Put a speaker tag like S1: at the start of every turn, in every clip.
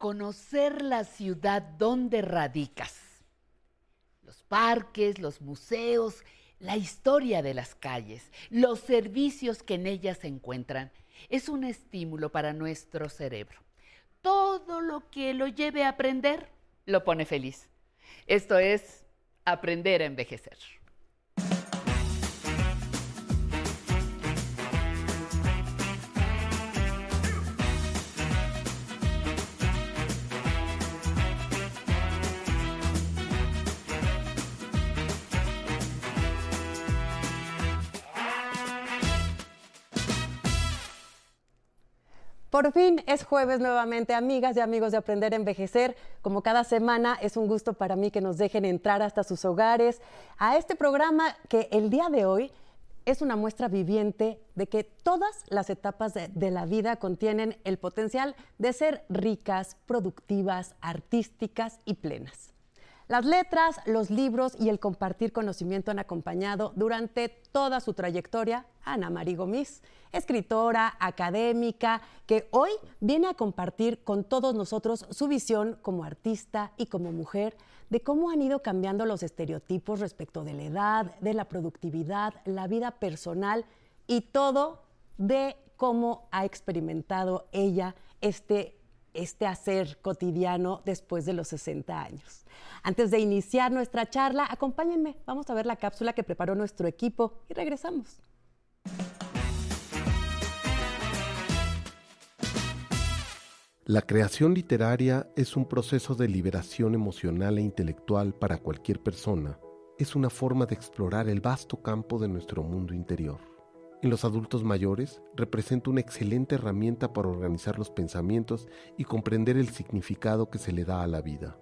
S1: conocer la ciudad donde radicas. Los parques, los museos, la historia de las calles, los servicios que en ellas se encuentran, es un estímulo para nuestro cerebro. Todo lo que lo lleve a aprender lo pone feliz. Esto es aprender a envejecer.
S2: Por fin es jueves nuevamente, amigas y amigos de Aprender a Envejecer. Como cada semana, es un gusto para mí que nos dejen entrar hasta sus hogares a este programa que el día de hoy es una muestra viviente de que todas las etapas de, de, la vida contienen el potencial de ser ricas, productivas, artísticas y plenas. Las letras, los libros y el compartir conocimiento han acompañado durante toda su trayectoria a Ana María Gomis, escritora, académica, que hoy viene a compartir con todos nosotros su visión como artista y como mujer de cómo han ido cambiando los estereotipos respecto de la edad, de la productividad, la vida personal y todo de cómo ha experimentado ella este este hacer cotidiano después de los 60 años. Antes de iniciar nuestra charla, acompáñenme, vamos a ver la cápsula que preparó nuestro equipo y regresamos.
S3: La creación literaria es un proceso de liberación emocional e intelectual para cualquier persona. Es una forma de explorar el vasto campo de nuestro mundo interior. En los adultos mayores representa una excelente herramienta para organizar los pensamientos y comprender el significado que se le da a la vida.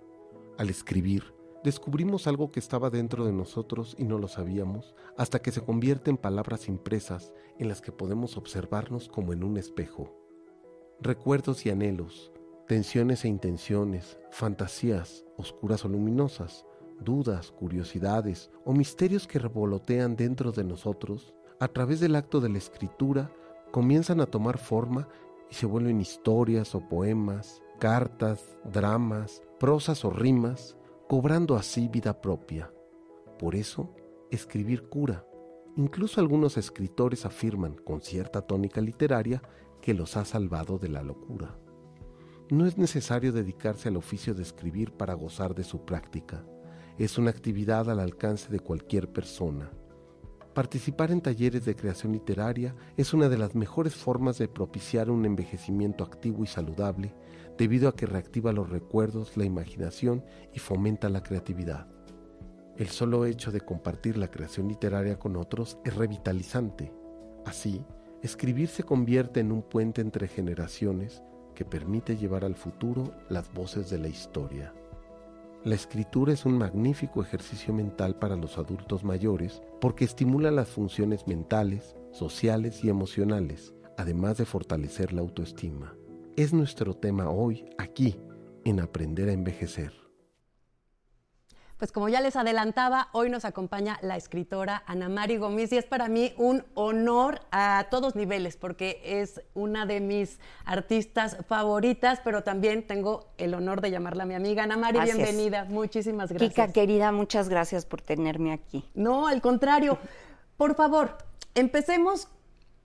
S3: Al escribir, descubrimos algo que estaba dentro de nosotros y no lo sabíamos, hasta que se convierte en palabras impresas en las que podemos observarnos como en un espejo. Recuerdos y anhelos, tensiones e intenciones, fantasías, oscuras o luminosas, dudas, curiosidades o misterios que revolotean dentro de nosotros a través del acto de la escritura, comienzan a tomar forma y se vuelven historias o poemas, cartas, dramas, prosas o rimas, cobrando así vida propia. Por eso, escribir cura. Incluso algunos escritores afirman, con cierta tónica literaria, que los ha salvado de la locura. No es necesario dedicarse al oficio de escribir para gozar de su práctica. Es una actividad al alcance de cualquier persona. Participar en talleres de creación literaria es una de las mejores formas de propiciar un envejecimiento activo y saludable, debido a que reactiva los recuerdos, la imaginación y fomenta la creatividad. El solo hecho de compartir la creación literaria con otros es revitalizante. Así, escribir se convierte en un puente entre generaciones que permite llevar al futuro las voces de la historia. La escritura es un magnífico ejercicio mental para los adultos mayores porque estimula las funciones mentales, sociales y emocionales, además de fortalecer la autoestima. Es nuestro tema hoy, aquí, en Aprender a Envejecer.
S2: Pues como ya les adelantaba, hoy nos acompaña la escritora Ana Mari Gómez y es para mí un honor a todos niveles porque es una de mis artistas favoritas, pero también tengo el honor de llamarla mi amiga. Ana Mari, bienvenida. Muchísimas gracias.
S4: Kika, querida, muchas gracias por tenerme aquí.
S2: No, al contrario. Por favor, empecemos.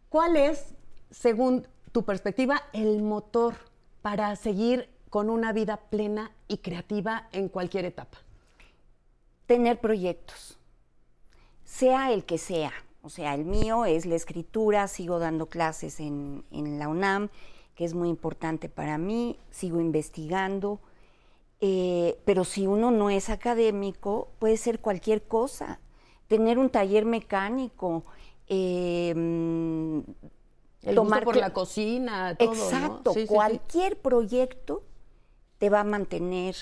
S2: ¿Cuál es, según tu perspectiva, el motor para seguir con una vida plena y creativa en cualquier etapa?
S4: Tener proyectos, sea el que sea. O sea, el mío es la escritura, sigo dando clases en, la UNAM, que es muy importante para mí, sigo investigando, eh, pero si uno no es académico, puede ser cualquier cosa. Tener un taller mecánico,
S2: eh, el tomar por la cocina, todo,
S4: Exacto, cualquier proyecto te va a mantener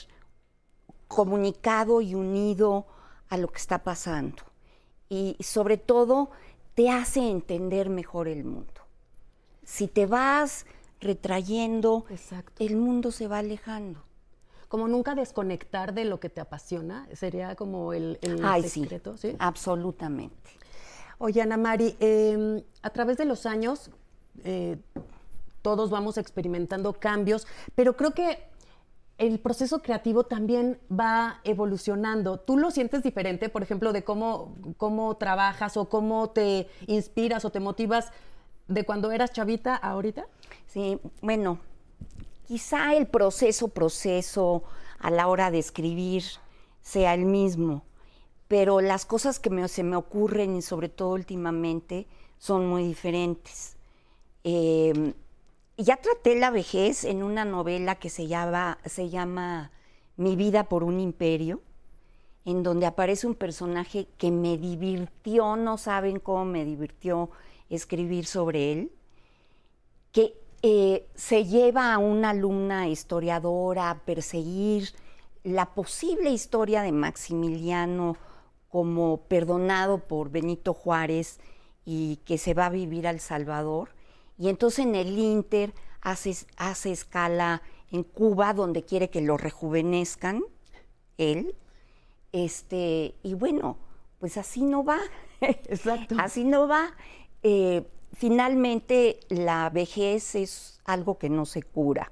S4: comunicado y unido a lo que está pasando. Y sobre todo te hace entender mejor el mundo. Si te vas retrayendo, el mundo se va alejando.
S2: Como nunca desconectar de lo que te apasiona, sería como el, secreto.
S4: Sí, absolutamente.
S2: Oye, Ana Mari, em, a través de los años, eh, todos vamos experimentando cambios, pero creo que el proceso creativo también va evolucionando. ¿Tú lo sientes diferente, por ejemplo, de cómo, cómo trabajas o cómo te inspiras o te motivas de cuando eras chavita a ahorita?
S4: Sí, bueno, quizá el proceso, proceso a la hora de escribir sea el mismo, pero las cosas que se me ocurren, y sobre todo últimamente, son muy diferentes. Em, ya traté la vejez en una novela que se llama, se llama Mi vida por un imperio, en donde aparece un personaje que me divirtió, no saben cómo me divirtió escribir sobre él, que eh, se lleva a una alumna historiadora a perseguir la posible historia de Maximiliano como perdonado por Benito Juárez y que se va a vivir al Salvador. Y entonces en el Inter hace, hace escala en Cuba, donde quiere que lo rejuvenezcan, él. Este, y bueno, pues así no va. Exacto. así no va. Eh, finalmente, la vejez es algo que no se cura.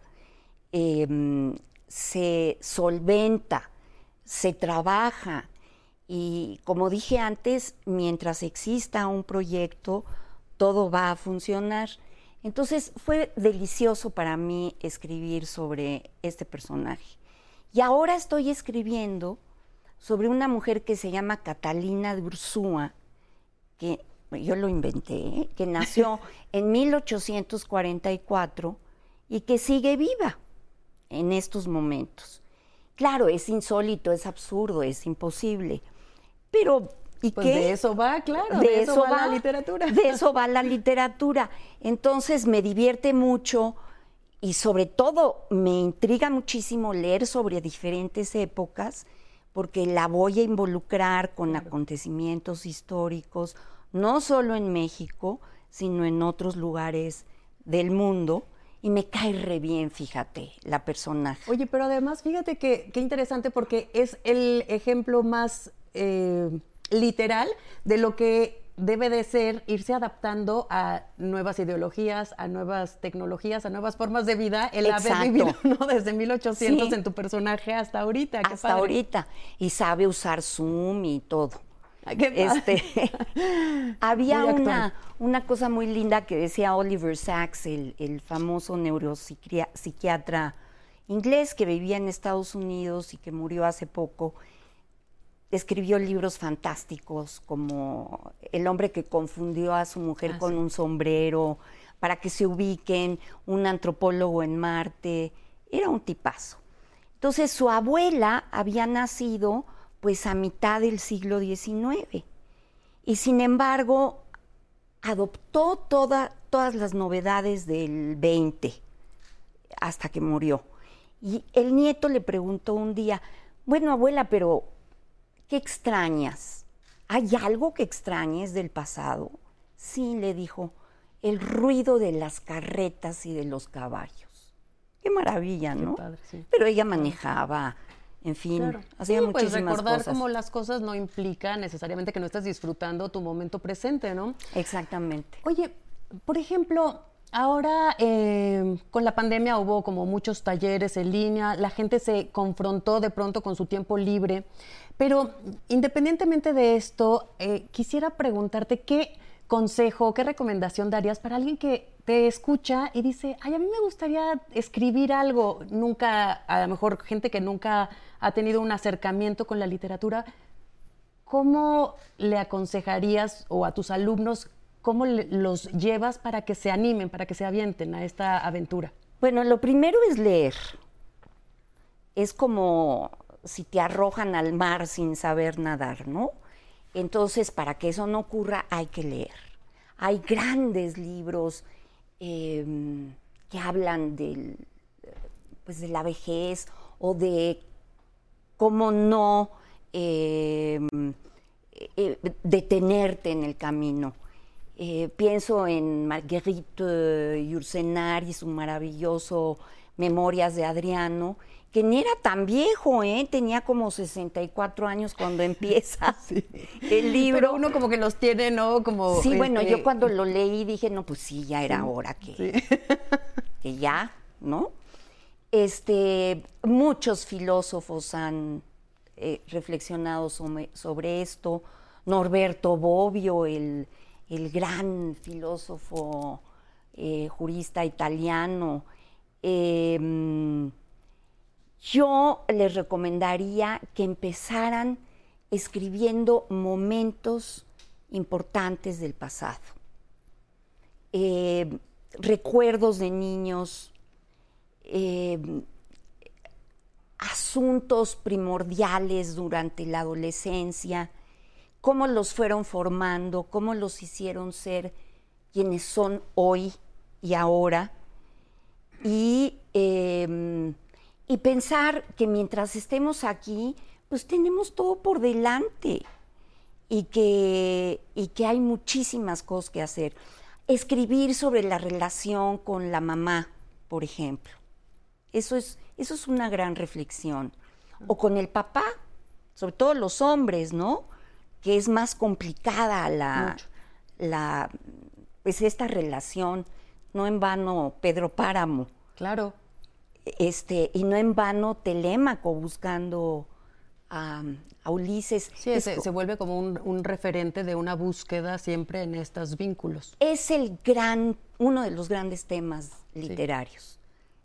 S4: Em, se solventa, se trabaja y como dije antes, mientras exista un proyecto, todo va a funcionar. Entonces fue delicioso para mí escribir sobre este personaje. Y ahora estoy escribiendo sobre una mujer que se llama Catalina de Ursúa, que yo lo inventé, ¿eh? que nació en 1844 y que sigue viva en estos momentos. Claro, es insólito, es absurdo, es imposible. Pero, ¿y
S2: pues
S4: qué?
S2: De eso va, claro, de, eso, va, la literatura.
S4: De eso va la literatura. Entonces me divierte mucho y sobre todo me intriga muchísimo leer sobre diferentes épocas porque la voy a involucrar con acontecimientos históricos, no solo en México, sino en otros lugares del mundo. Y me cae re bien, fíjate, la personaje.
S2: Oye, pero además, fíjate que qué interesante porque es el ejemplo más eh, literal de lo que debe de ser irse adaptando a nuevas ideologías, a nuevas tecnologías, a nuevas formas de vida, el haber vivido ¿no? desde 1800 en tu personaje hasta ahorita.
S4: hasta ahorita. Y sabe usar Zoom y todo. este, había una, una cosa muy linda que decía Oliver Sacks, el, el famoso neuropsiquiatra inglés que vivía en Estados Unidos y que murió hace poco escribió libros fantásticos como El hombre que confundió a su mujer ah, con un sombrero, para que se ubiquen, un antropólogo en Marte, era un tipazo. Entonces su abuela había nacido pues a mitad del siglo XIX y sin embargo adoptó todas las novedades del XX hasta que murió. Y el nieto le preguntó un día, bueno abuela, pero ¿Qué extrañas? ¿Hay algo que extrañes del pasado? Sí, le dijo, el ruido de las carretas y de los caballos. Qué maravilla, ¿no? Pero ella manejaba, en fin, hacía sí, pues
S2: recordar cómo las cosas no implica necesariamente que no estés disfrutando tu momento presente, ¿no?
S4: Exactamente.
S2: Oye, por ejemplo, Ahora, eh, con la pandemia hubo como muchos talleres en línea, la gente se confrontó de pronto con su tiempo libre, pero independientemente de esto, eh, quisiera preguntarte qué consejo, qué recomendación darías para alguien que te escucha y dice, ay, a mí me gustaría escribir algo, nunca, a lo mejor gente que nunca ha tenido un acercamiento con la literatura, ¿cómo le aconsejarías o a tus alumnos ¿Cómo los llevas para que se animen, para que se avienten a esta aventura?
S4: Bueno, lo primero es leer. Es como si te arrojan al mar sin saber nadar, ¿no? Entonces, para que eso no ocurra, hay que leer. Hay grandes libros em, que hablan del, pues de la vejez o de cómo no em, eh, detenerte en el camino. Eh, pienso en Marguerite Yourcenar y su maravilloso Memorias de Adriano, que ni era tan viejo, ¿eh? tenía como 64 años cuando empieza el libro.
S2: Pero uno como que los tiene, ¿no? Como,
S4: sí, bueno, yo este, cuando lo leí dije, no, pues sí, ya era hora que, que ya, ¿no? Este, muchos filósofos han eh, reflexionado sobre, sobre, esto. Norberto Bobbio, el, el gran filósofo eh, jurista italiano. Em, yo les recomendaría que empezaran escribiendo momentos importantes del pasado, eh, recuerdos de niños, eh, asuntos primordiales durante la adolescencia, cómo los fueron formando, cómo los hicieron ser quienes son hoy y ahora. Y, em, y pensar que mientras estemos aquí, pues tenemos todo por delante y que, y que hay muchísimas cosas que hacer. Escribir sobre la relación con la mamá, por ejemplo. Eso es, eso es una gran reflexión. O con el papá, sobre todo los hombres, ¿no? Que es más complicada la, la pues esta relación. No en vano Pedro Páramo.
S2: Claro.
S4: Este, y no en vano Telémaco buscando a, Ulises.
S2: Sí, se, vuelve como un, referente de una búsqueda siempre en estos vínculos.
S4: Es el gran, uno de los grandes temas literarios,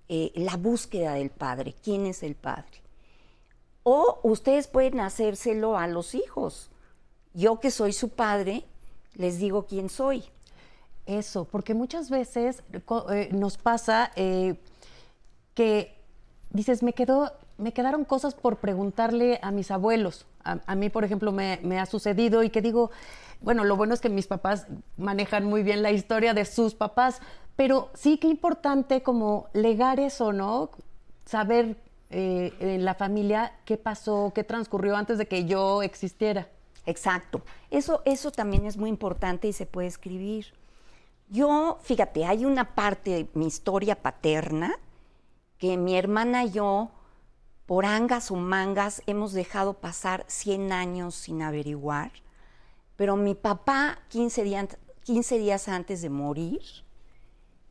S4: eh, la búsqueda del padre, quién es el padre. O ustedes pueden hacérselo a los hijos. Yo que soy su padre, les digo quién soy.
S2: Eso, porque muchas veces eh, nos pasa eh, que dices, me quedó me quedaron cosas por preguntarle a mis abuelos. A, mí, por ejemplo, me, ha sucedido y que digo, bueno, lo bueno es que mis papás manejan muy bien la historia de sus papás, pero sí que importante como legar eso, ¿no? Saber eh, en la familia qué pasó, qué transcurrió antes de que yo existiera.
S4: Exacto. Eso, eso también es muy importante y se puede escribir. Yo, fíjate, hay una parte de mi historia paterna que mi hermana y yo por angas o mangas hemos dejado pasar 100 años sin averiguar, pero mi papá 15 días, 15 días antes de morir,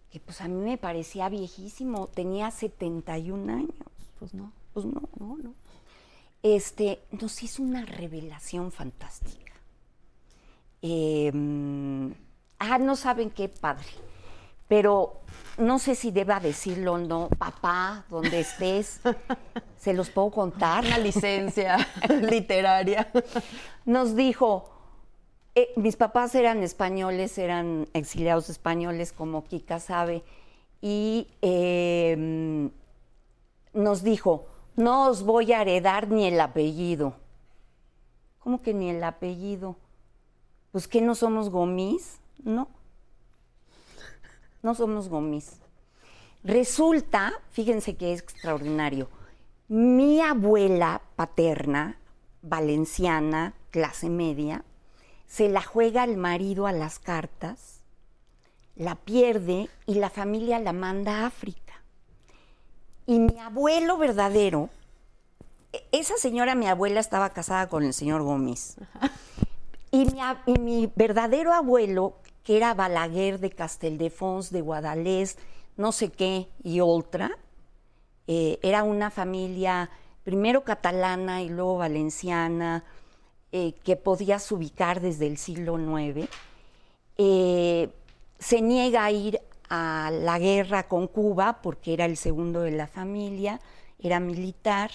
S4: que pues a mí me parecía viejísimo, tenía 71 años.
S2: Pues no.
S4: Pues no, no, no. Este, nos hizo una revelación fantástica. Em, ah, no saben qué padre. Pero no sé si deba decirlo o no, papá, donde estés, se los puedo contar.
S2: Una licencia literaria.
S4: Nos dijo, eh, mis papás eran españoles, eran exiliados españoles, como Kika sabe, y em, nos dijo, no os voy a heredar ni el apellido. ¿Cómo que ni el apellido? Pues que no somos gomis, ¿no? No somos gomis. Resulta, fíjense que es extraordinario, mi abuela paterna, valenciana, clase media, se la juega el marido a las cartas, la pierde y la familia la manda a África. Y mi abuelo verdadero, e, esa señora, mi abuela, estaba casada con el señor Gómez. Y mi, y mi verdadero abuelo, que era Balaguer de Casteldefons, de Guadalés, no sé qué, y otra. Eh, era una familia primero catalana y luego valenciana, eh, que podías ubicar desde el siglo IX. Eh, se niega a ir a la guerra con Cuba porque era el segundo de la familia, era militar,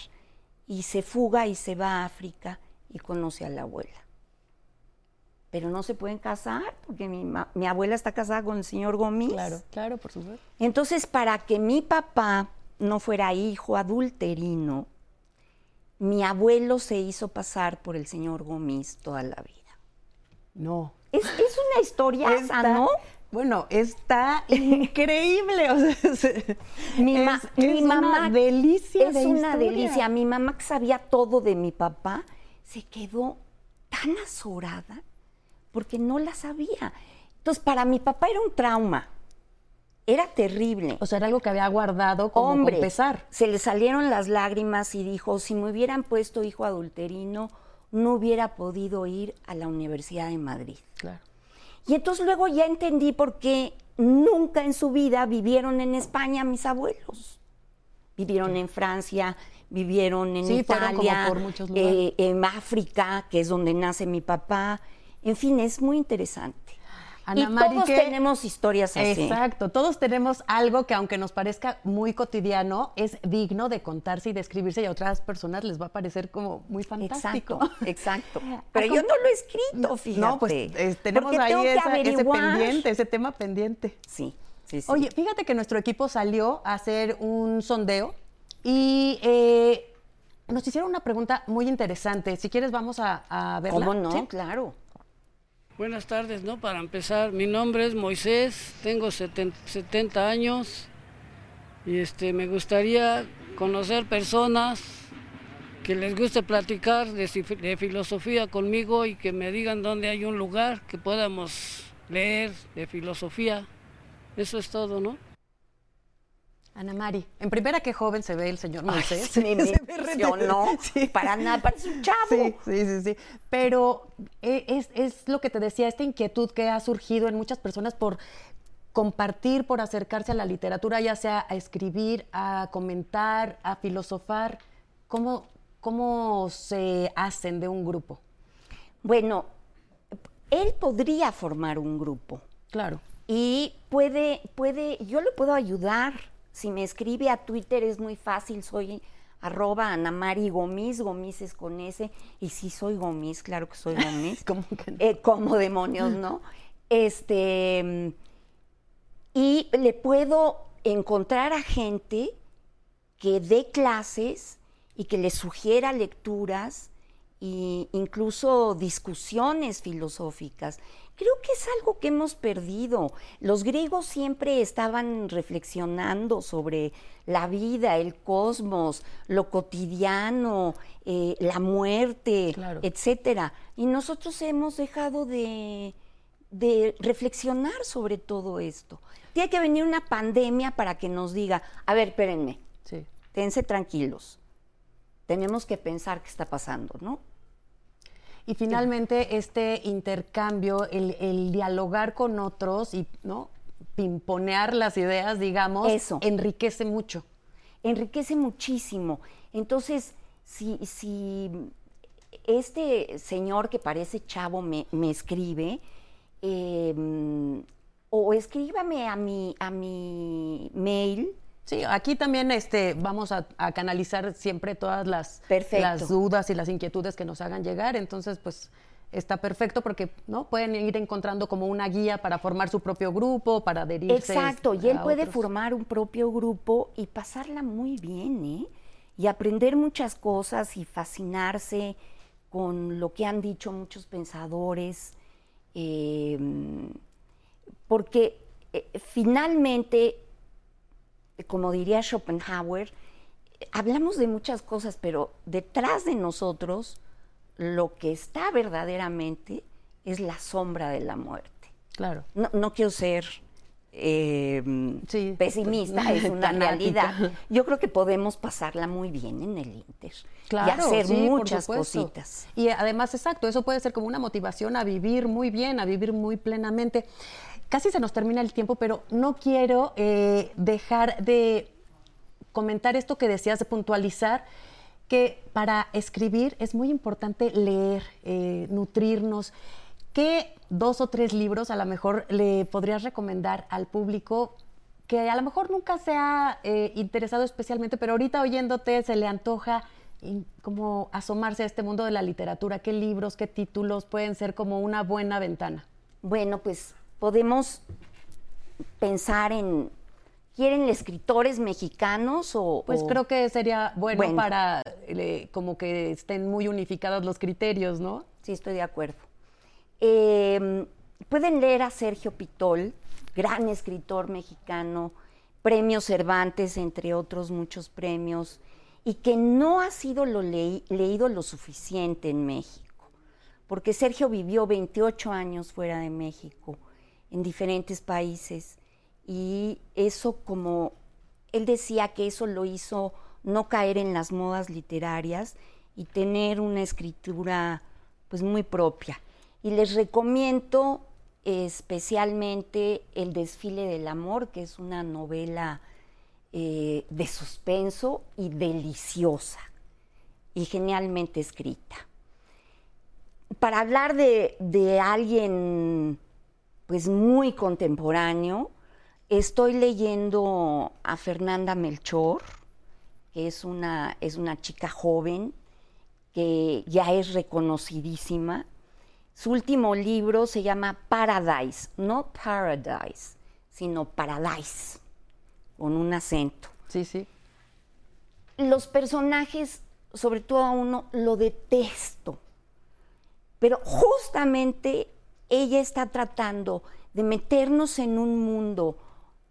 S4: y se fuga y se va a África y conoce a la abuela pero no se pueden casar porque mi, abuela está casada con el señor Gómez.
S2: Claro, claro, por supuesto.
S4: Entonces, para que mi papá no fuera hijo adulterino, mi abuelo se hizo pasar por el señor Gómez toda la vida.
S2: No.
S4: Es, una historia, ¿no?
S2: Bueno, está increíble.
S4: mi, es, mamá una delicia. Es una delicia. Mi mamá que sabía todo de mi papá se quedó tan azorada porque no la sabía. Entonces, para mi papá era un trauma. Era terrible.
S2: O sea, era algo que había guardado como
S4: Hombre,
S2: pesar.
S4: Se le salieron las lágrimas y dijo, si me hubieran puesto hijo adulterino, no hubiera podido ir a la Universidad de Madrid.
S2: Claro.
S4: Y entonces luego ya entendí por qué nunca en su vida vivieron en España mis abuelos. vivieron en Francia, vivieron en
S2: Sí, fueron como
S4: Italia,
S2: por muchos lugares.
S4: eh, en África, que es donde nace mi papá. En fin, es muy interesante.
S2: Ana
S4: y
S2: Mari,
S4: todos tenemos historias así.
S2: Exacto, todos tenemos algo que aunque nos parezca muy cotidiano, es digno de contarse y de escribirse y a otras personas les va a parecer como muy fantástico.
S4: Exacto, exacto. Pero yo no lo he escrito, fíjate.
S2: No, pues eh, tenemos
S4: porque
S2: ahí esa- ese pendiente, ese tema pendiente.
S4: Sí, sí, sí.
S2: Oye, fíjate que nuestro equipo salió a hacer un sondeo y eh, nos hicieron una pregunta muy interesante. Si quieres, vamos a, a verla.
S4: ¿cómo no?
S2: ¿Sí?
S4: Claro.
S5: Buenas tardes, ¿no? Para empezar, mi nombre es Moisés, tengo seten- 70 años y este, me gustaría conocer personas que les guste platicar de, de filosofía conmigo y que me digan dónde hay un lugar que podamos leer de filosofía. Eso es todo, ¿no?
S2: Ana Mari, en primera, qué joven se ve el señor Moisés.
S4: me, me
S2: Se ve re-
S4: impresionó.
S2: Sí.
S4: Para nada, parece un chavo.
S2: Sí, sí, sí, sí. Pero eh, es, es lo que te decía, esta inquietud que ha surgido en muchas personas por compartir, por acercarse a la literatura, ya sea a escribir, a comentar, a filosofar. ¿Cómo, cómo se hacen de un grupo?
S4: Bueno, él podría formar un grupo
S2: Claro.
S4: y puede, puede, yo le puedo ayudar. Si me escribe a Twitter es muy fácil, soy arroba Anamari Gomis, Gomis es con S, y sí soy Gomis, claro que soy Gomis.
S2: ¿Cómo que no?
S4: Eh, como demonios, ¿no? Este, y le puedo encontrar a gente que dé clases y que le sugiera lecturas e incluso discusiones filosóficas. Creo que es algo que hemos perdido. Los griegos siempre estaban reflexionando sobre la vida, el cosmos, lo cotidiano, eh, la muerte,
S2: Claro.
S4: etcétera. Y nosotros hemos dejado de, de reflexionar sobre todo esto. Tiene que venir una pandemia para que nos diga, a ver, espérenme,
S2: Sí.
S4: tense tranquilos. Tenemos que pensar qué está pasando, ¿no?
S2: Y finalmente este intercambio, el, el dialogar con otros y no pimponear las ideas, digamos,
S4: Eso.
S2: enriquece mucho.
S4: enriquece muchísimo. Entonces, si, si este señor que parece chavo me, me escribe, eh, o escríbame a mi, a mi mail,
S2: Sí, aquí también este, vamos a, a canalizar siempre todas las,
S4: Perfecto.
S2: las dudas y las inquietudes que nos hagan llegar. Entonces, pues está perfecto porque no pueden ir encontrando como una guía para formar su propio grupo, para adherirse.
S4: Exacto, y él puede
S2: otros.
S4: formar un propio grupo y pasarla muy bien, ¿eh? Y aprender muchas cosas y fascinarse con lo que han dicho muchos pensadores, eh, porque eh, finalmente, como diría Schopenhauer, hablamos de muchas cosas, pero detrás de nosotros lo que está verdaderamente es la sombra de la muerte
S2: Claro.
S4: no, no quiero ser eh,
S2: Sí.
S4: pesimista, es una realidad. Yo creo que podemos pasarla muy bien en el Inter
S2: Claro,
S4: y hacer
S2: sí,
S4: muchas cositas.
S2: Y además, exacto, eso puede ser como una motivación a vivir muy bien, a vivir muy plenamente. Casi se nos termina el tiempo, pero no quiero eh, dejar de comentar esto que decías, de puntualizar que para escribir es muy importante leer, eh, nutrirnos. ¿Qué dos o tres libros a lo mejor le podrías recomendar al público que a lo mejor nunca se ha eh, interesado especialmente, pero ahorita oyéndote se le antoja como asomarse a este mundo de la literatura? ¿Qué libros, qué títulos pueden ser como una buena ventana?
S4: Bueno, pues podemos pensar en, ¿quieren escritores mexicanos o...?
S2: Pues
S4: o-
S2: creo que sería bueno,
S4: Bueno.
S2: para eh, como que estén muy unificados los criterios, ¿no?
S4: Sí, estoy de acuerdo. Eh, pueden leer a Sergio Pitol, gran escritor mexicano, premio Cervantes, entre otros muchos premios, y que no ha sido lo leído lo suficiente en México, porque Sergio vivió 28 años fuera de México, en diferentes países, y eso como él decía que eso lo hizo no caer en las modas literarias y tener una escritura pues muy propia. Y les recomiendo especialmente El desfile del amor, que es una novela eh, de suspenso y deliciosa y genialmente escrita. Para hablar de, de alguien pues muy contemporáneo, estoy leyendo a Fernanda Melchor, que es una, es una chica joven que ya es reconocidísima. Su último libro se llama Paradise, no Paradise, sino Paradise, con un acento.
S2: Sí, sí.
S4: Los personajes, sobre todo a uno, lo detesto, pero justamente ella está tratando de meternos en un mundo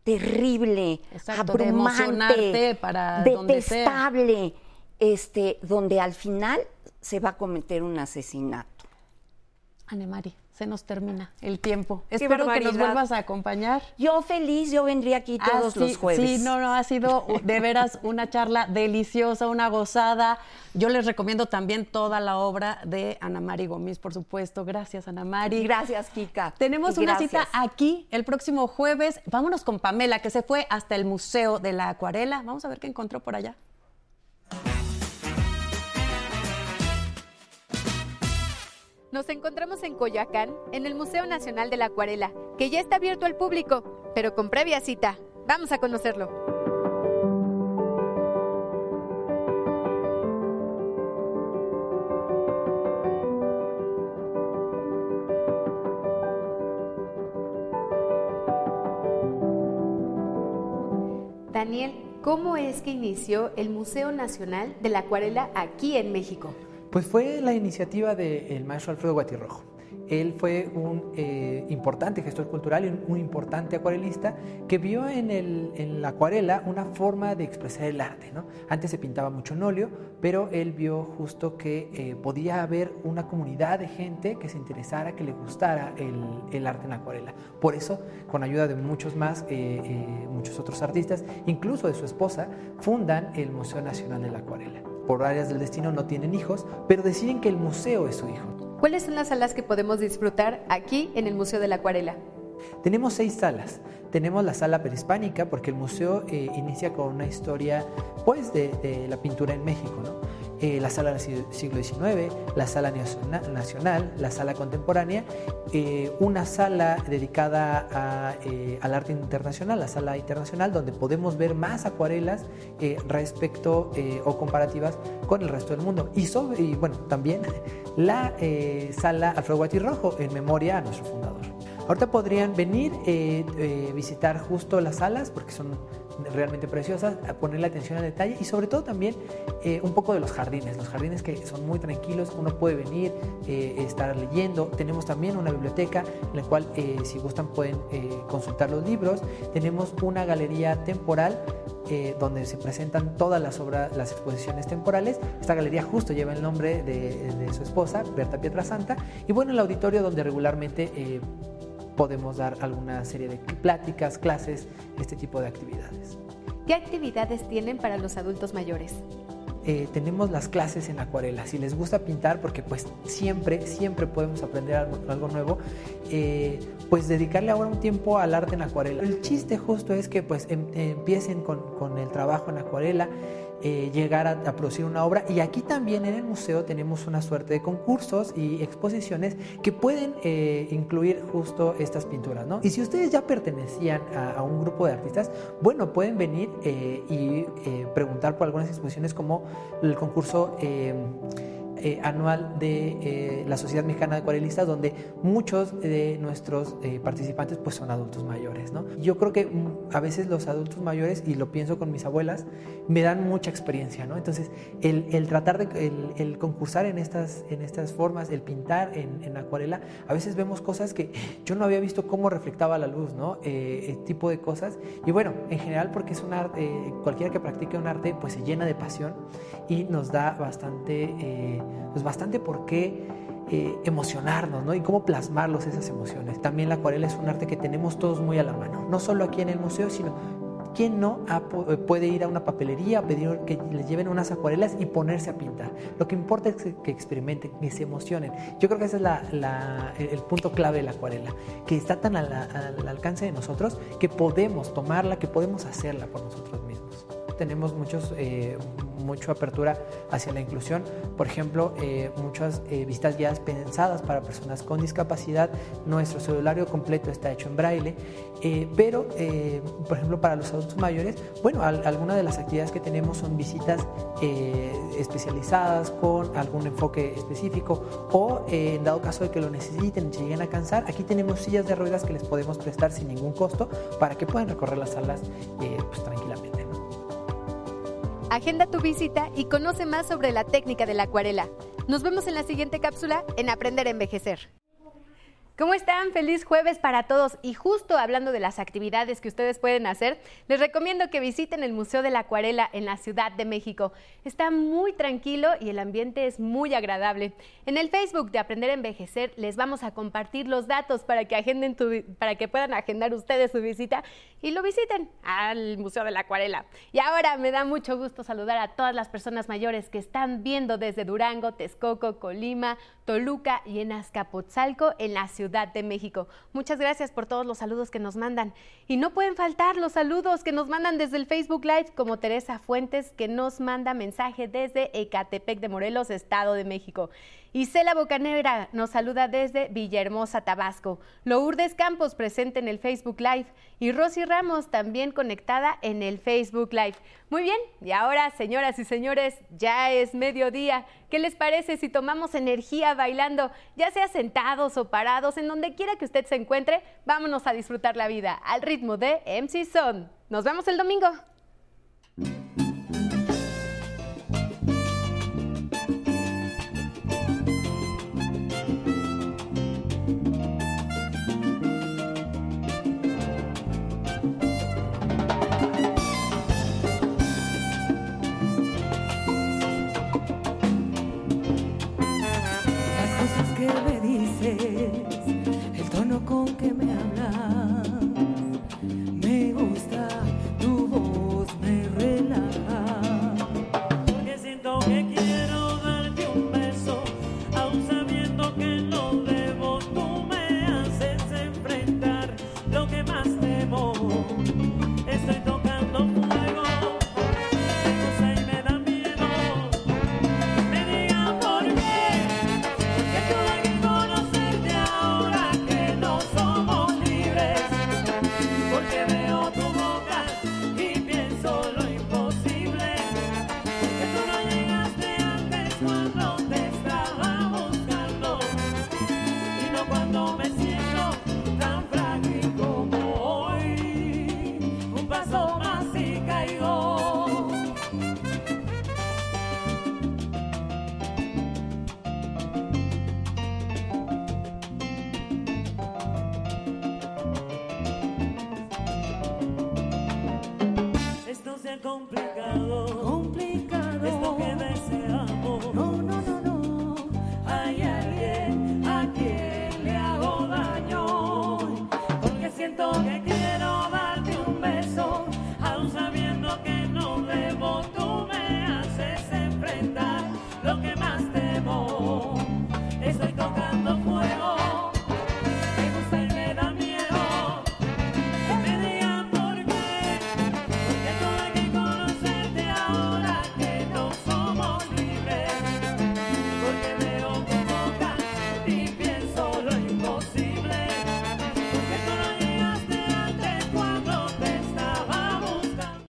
S4: terrible,
S2: Exacto,
S4: abrumante,
S2: para donde
S4: detestable, este, donde al final se va a cometer un asesinato.
S2: Anemari, se nos termina el tiempo.
S4: Qué
S2: Espero que nos vuelvas a acompañar.
S4: Yo feliz, yo vendría aquí
S2: Ah,
S4: todos
S2: sí,
S4: los jueves.
S2: Sí, no, no, ha sido de veras una charla deliciosa, una gozada. Yo les recomiendo también toda la obra de Ana Mari Gómez, por supuesto. Gracias, Ana Mari.
S4: Gracias, Kika.
S2: Tenemos una cita aquí el próximo jueves. Vámonos con Pamela, que se fue hasta el Museo de la Acuarela. Vamos a ver qué encontró por allá.
S6: Nos encontramos en Coyoacán, en el Museo Nacional de la Acuarela, que ya está abierto al público, pero con previa cita. Vamos a conocerlo. Daniel, ¿cómo es que inició el Museo Nacional de la Acuarela aquí en México?
S7: Pues fue la iniciativa del maestro Alfredo Guatirrojo. Él fue un eh, importante gestor cultural y un, importante acuarelista que vio en, la acuarela una forma de expresar el arte. Antes se pintaba mucho en óleo, pero él vio justo que eh, podía haber una comunidad de gente que se interesara, que le gustara el, arte en la acuarela. Por eso, con ayuda de muchos más, eh, muchos otros artistas, incluso de su esposa, fundan el Museo Nacional de la Acuarela. Por áreas del destino no tienen hijos, pero deciden que el museo es su hijo.
S6: ¿Cuáles son las salas que podemos disfrutar aquí en el Museo de la Acuarela?
S7: Tenemos seis salas. Tenemos la sala prehispánica, porque el museo eh, inicia con una historia pues, de, de la pintura en México. ¿no? Eh, la sala del si- siglo XIX, la sala naciona- nacional, la sala contemporánea, eh, una sala dedicada a, eh, al arte internacional, la sala internacional, donde podemos ver más acuarelas eh, respecto eh, o comparativas con el resto del mundo. Y, sobre, y bueno, también la eh, sala Alfredo Guatirrojo, en memoria a nuestro fundador. Ahorita podrían venir, eh, eh, visitar justo las salas porque son realmente preciosas, a ponerle atención al detalle y sobre todo también eh, un poco de los jardines, los jardines que son muy tranquilos, uno puede venir, eh, estar leyendo. Tenemos también una biblioteca en la cual eh, si gustan pueden consultar los libros. Tenemos una galería temporal donde se presentan todas las obras, las exposiciones temporales. Esta galería justo lleva el nombre de, su esposa, Berta Pietrasanta. Y bueno, el auditorio donde regularmente podemos dar alguna serie de pláticas, clases, este tipo de actividades.
S6: ¿Qué actividades tienen para los adultos mayores?
S7: Eh, tenemos las clases en acuarela. Si les gusta pintar, porque pues siempre, siempre podemos aprender algo, nuevo, eh, pues dedicarle ahora un tiempo al arte en acuarela. El chiste justo es que pues em- empiecen con, con el trabajo en acuarela, eh, llegar a, a producir una obra. Y aquí también en el museo tenemos una suerte de concursos y exposiciones que pueden eh, incluir justo estas pinturas. ¿no? Y si ustedes ya pertenecían a, un grupo de artistas, bueno, pueden venir eh, y preguntar por algunas exposiciones como el concurso eh, anual de eh, la Sociedad Mexicana de Acuarelistas, donde muchos de nuestros eh, participantes pues son adultos mayores. ¿no? Yo creo que mm, a veces los adultos mayores, y lo pienso con mis abuelas, me dan mucha experiencia. ¿no? Entonces, el, el tratar de el, el concursar en estas, en estas formas, el pintar en, en acuarela, a veces vemos cosas que yo no había visto cómo reflectaba la luz, ¿no? Eh, eh, tipo de cosas. Y bueno, en general porque es un arte, eh, cualquiera que practique un arte pues se llena de pasión y nos da bastante, eh, pues bastante por qué eh, emocionarnos, ¿no? Y cómo plasmarlos esas emociones. También la acuarela es un arte que tenemos todos muy a la mano, no solo aquí en el museo, sino ¿Quién no eh, puede ir a una papelería, pedir que les lleven unas acuarelas y ponerse a pintar? Lo que importa es que- experimenten, que se emocionen. Yo creo que ese es el punto clave de la acuarela, que está tan a al alcance de nosotros que podemos tomarla, que podemos hacerla por nosotros mismos. Tenemos muchos, eh, mucha apertura hacia la inclusión. Por ejemplo, eh, muchas eh, visitas guiadas pensadas para personas con discapacidad. Nuestro celulario completo está hecho en braille. pero, por ejemplo, para los adultos mayores, bueno, algunas de las actividades que tenemos son visitas especializadas con algún enfoque específico o en dado caso de que lo necesiten se lleguen a cansar, aquí tenemos sillas de ruedas que les podemos prestar sin ningún costo para que puedan recorrer las salas pues, tranquilamente.
S6: Agenda tu visita y conoce más sobre la técnica de la acuarela. Nos vemos en la siguiente cápsula en Aprender a Envejecer. ¿Cómo están? Feliz jueves para todos. Y justo hablando de las actividades que ustedes pueden hacer, les recomiendo que visiten el Museo de la Acuarela en la Ciudad de México. Está muy tranquilo y el ambiente es muy agradable. En el Facebook de Aprender a Envejecer les vamos a compartir los datos para que, agenden para que puedan agendar ustedes su visita y lo visiten al Museo de la Acuarela. Y ahora me da mucho gusto saludar a todas las personas mayores que están viendo desde Durango, Texcoco, Colima, Toluca y en Azcapotzalco en la ciudad de México. Muchas gracias por todos los saludos que nos mandan. Y no pueden faltar los saludos que nos mandan desde el Facebook Live, como Teresa Fuentes, que nos manda mensaje desde Ecatepec de Morelos, Estado de México. Isela Bocanera nos saluda desde Villahermosa, Tabasco. Lourdes Campos presente en el Facebook Live y Rosy Ramos también conectada en el Facebook Live. Muy bien, y ahora, señoras y señores, ya es mediodía. ¿Qué les parece si tomamos energía bailando, ya sea sentados o parados, en donde quiera que usted se encuentre? Vámonos a disfrutar la vida al ritmo de MC Son. Nos vemos el domingo.
S8: Siento que